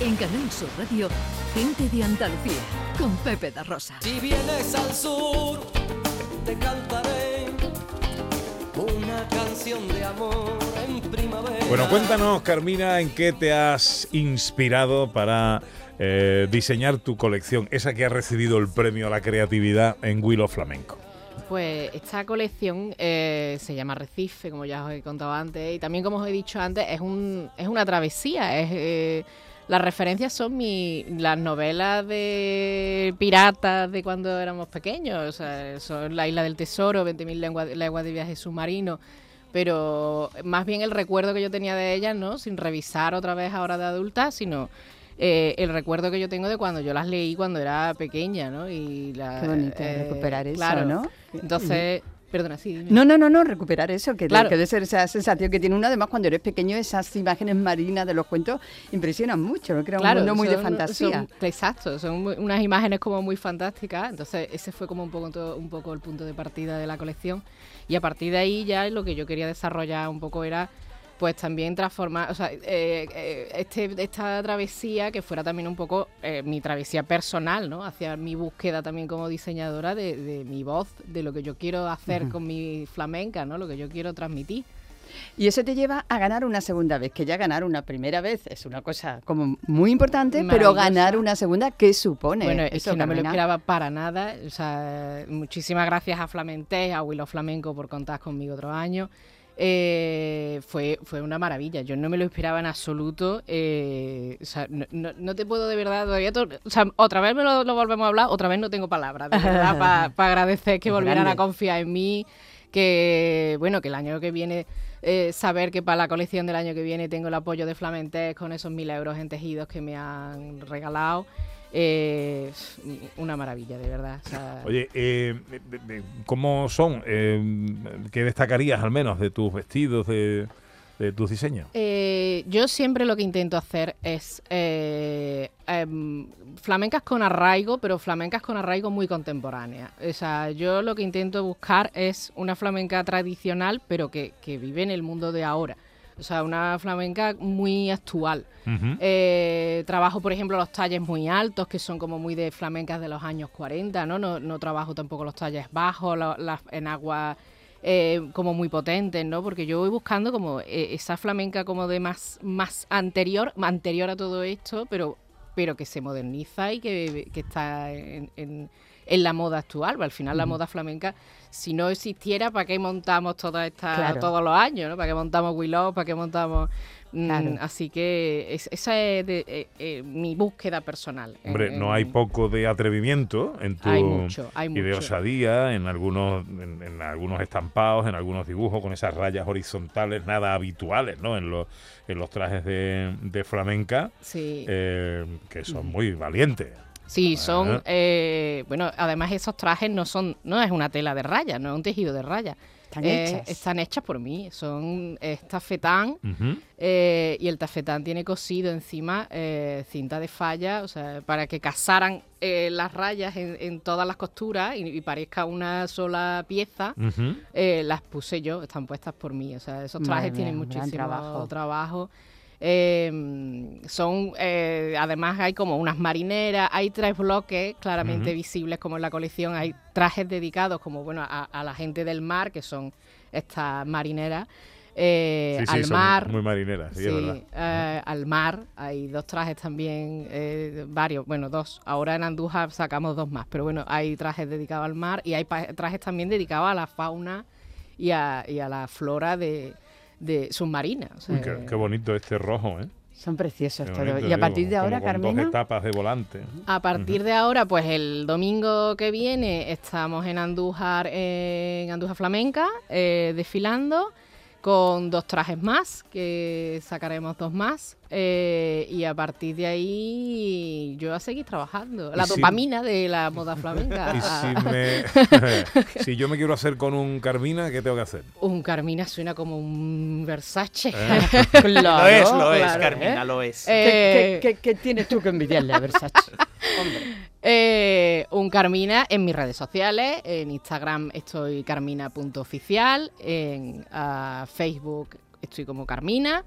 En Canal Sur Radio, Gente de Andalucía, con Pepe da Rosa. Si vienes al sur, te cantaré una canción de amor en primavera. Bueno, cuéntanos, Carmina, en qué te has inspirado para eh, diseñar tu colección, esa que ha recibido el premio a la creatividad en Willow Flamenco. Pues esta colección eh, se llama Recife, como ya os he contado antes, y también como os he dicho antes, es, un, es una travesía. Es, eh, las referencias son mi, las novelas de piratas de cuando éramos pequeños, o sea, son La Isla del Tesoro, 20.000 leguas, leguas de viaje submarino, pero más bien el recuerdo que yo tenía de ellas, ¿no? Sin revisar otra vez ahora de adulta, sino eh, el recuerdo que yo tengo de cuando yo las leí cuando era pequeña, ¿no? Y la, Qué bonito eh, recuperar eso, claro. ¿no? Entonces, perdona, sí. dime. No, no, no, no, recuperar eso, que, Claro. que debe ser esa sensación que tiene uno. Además, cuando eres pequeño, esas imágenes marinas de los cuentos impresionan mucho, ¿no? Crea un mundo muy de fantasía. son- exacto, son muy- unas imágenes como muy fantásticas. Entonces, ese fue como un poco, todo- un poco el punto de partida de la colección. Y a partir de ahí ya lo que yo quería desarrollar un poco era pues también transformar, o sea, eh, eh, este, esta travesía que fuera también un poco eh, mi travesía personal, ¿no? Hacia mi búsqueda también como diseñadora de, de mi voz, de lo que yo quiero hacer con mi flamenca, ¿no? Lo que yo quiero transmitir. Y eso te lleva a ganar una segunda vez, que ya ganar una primera vez es una cosa como muy importante, pero ganar una segunda, ¿qué supone? Bueno, es eso, que no me lo esperaba para nada. O sea, muchísimas gracias a Flamentés, a Willow Flamenco por contar conmigo otro año. Eh, fue, fue una maravilla. Yo no me lo esperaba en absoluto. eh, o sea, no, no- no te puedo de verdad todavía. to- o sea, otra vez me lo, lo volvemos a hablar, otra vez no tengo palabras, de verdad, para agradecer que Es volvieran grande. a confiar en mí. Que bueno, que el año que viene, eh, saber que para la colección del año que viene tengo el apoyo de Flamentés con esos mil euros en tejidos que me han regalado. Eh, una maravilla, de verdad. o sea, Oye, eh, ¿cómo son? Eh, ¿Qué destacarías al menos de tus vestidos, de, de tus diseños? Eh, yo siempre lo que intento hacer es eh, em, flamencas con arraigo, pero flamencas con arraigo muy contemporánea. O sea, yo lo que intento buscar es una flamenca tradicional, pero que, que vive en el mundo de ahora. O sea, una flamenca muy actual. Eh, trabajo, por ejemplo, los talles muy altos, que son como muy de flamencas de los años 40, ¿no? No, no trabajo tampoco los talles bajos, lo- las en agua eh, como muy potentes, ¿no? Porque yo voy buscando como eh, esa flamenca como de más, más anterior, anterior a todo esto, pero, pero que se moderniza y que, que está en, en- en la moda actual. Al final la moda flamenca, si no existiera, ¿para qué montamos toda esta, Claro. todos los años? ¿no? ¿Para qué montamos Willow? ¿Para qué montamos...? Mm. Así que es- esa es de- eh, eh, mi búsqueda personal. en- Hombre, no en- hay poco de atrevimiento en tu Hay mucho, hay y de osadía en algunos en, en algunos estampados, en algunos dibujos con esas rayas horizontales nada habituales, ¿no? En los en los trajes de, de flamenca Sí, eh, que son muy valientes. Sí, son... Eh, bueno, además esos trajes no son... No es una tela de raya, no es un tejido de raya. Están Eh, hechas. Están hechas por mí. Son es tafetán eh, y el tafetán tiene cosido encima eh, cinta de falla, o sea, para que casaran eh, las rayas en, en todas las costuras y, y parezca una sola pieza. Eh, las puse yo, están puestas por mí. O sea, esos trajes Madre tienen mía, muchísimo trabajo. trabajo. Eh, son, eh, además hay como unas marineras, hay tres bloques claramente visibles como en la colección, hay trajes dedicados como bueno a, a la gente del mar, que son estas marineras, eh, Sí, sí, al mar. muy marineras, sí, es verdad. eh, al mar hay dos trajes también, eh, varios, bueno, dos. Ahora en Andújar sacamos dos más, pero bueno, hay trajes dedicados al mar y hay trajes también dedicados a la fauna y a, y a la flora de, de submarina. o sea, Uy, qué, qué bonito este rojo, ¿eh? Son preciosos Qué todos. bonito, Y a digo, partir de ahora, con Carmena, dos etapas de volante. A partir de ahora, pues el domingo que viene estamos en Andújar, en Andújar Flamenca, eh, desfilando con dos trajes más, que sacaremos dos más. eh, y a partir de ahí yo a seguir trabajando. La si- dopamina de la moda flamenca. Y si, me, si yo me quiero hacer con un Carmina, ¿qué tengo que hacer? Un Carmina suena como un Versace. ¿Eh? Claro, lo es, lo es, claro, Carmina, ¿eh? lo es. ¿qué, Eh, qué- qué- qué tienes tú que envidiarle a Versace? Eh, un Carmina en mis redes sociales. En Instagram estoy carmina.oficial. En ah, Facebook estoy como Carmina.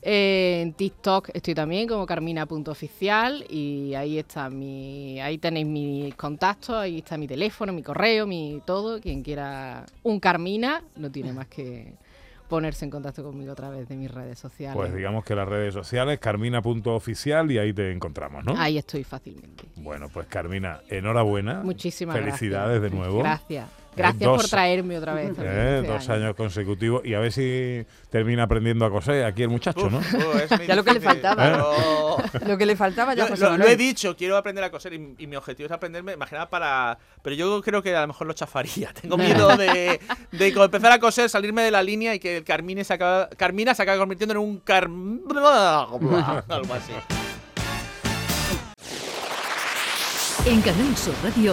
En TikTok estoy también como carmina.oficial y ahí está mi, ahí tenéis mis contactos, ahí está mi teléfono, mi correo, mi todo. Quien quiera un Carmina no tiene más que ponerse en contacto conmigo a través de mis redes sociales. Pues digamos que las redes sociales, carmina.oficial y ahí te encontramos, ¿no? Ahí estoy fácilmente. Bueno, pues Carmina, enhorabuena. Muchísimas Felicidades de nuevo. Gracias. Gracias por traerme otra vez. Eh, dos años consecutivos y a ver si termina aprendiendo a coser aquí el muchacho, ¿no? ya lo que le faltaba. Lo que le faltaba ya lo, lo, he dicho, quiero aprender a coser y, mi objetivo es aprenderme, imaginar para... Pero yo creo que a lo mejor lo chafaría. Tengo miedo de, de empezar a coser, salirme de la línea y que el Carmine se acaba, Carmina se acabe convirtiendo en un car... algo así. En Canal Sur Radio,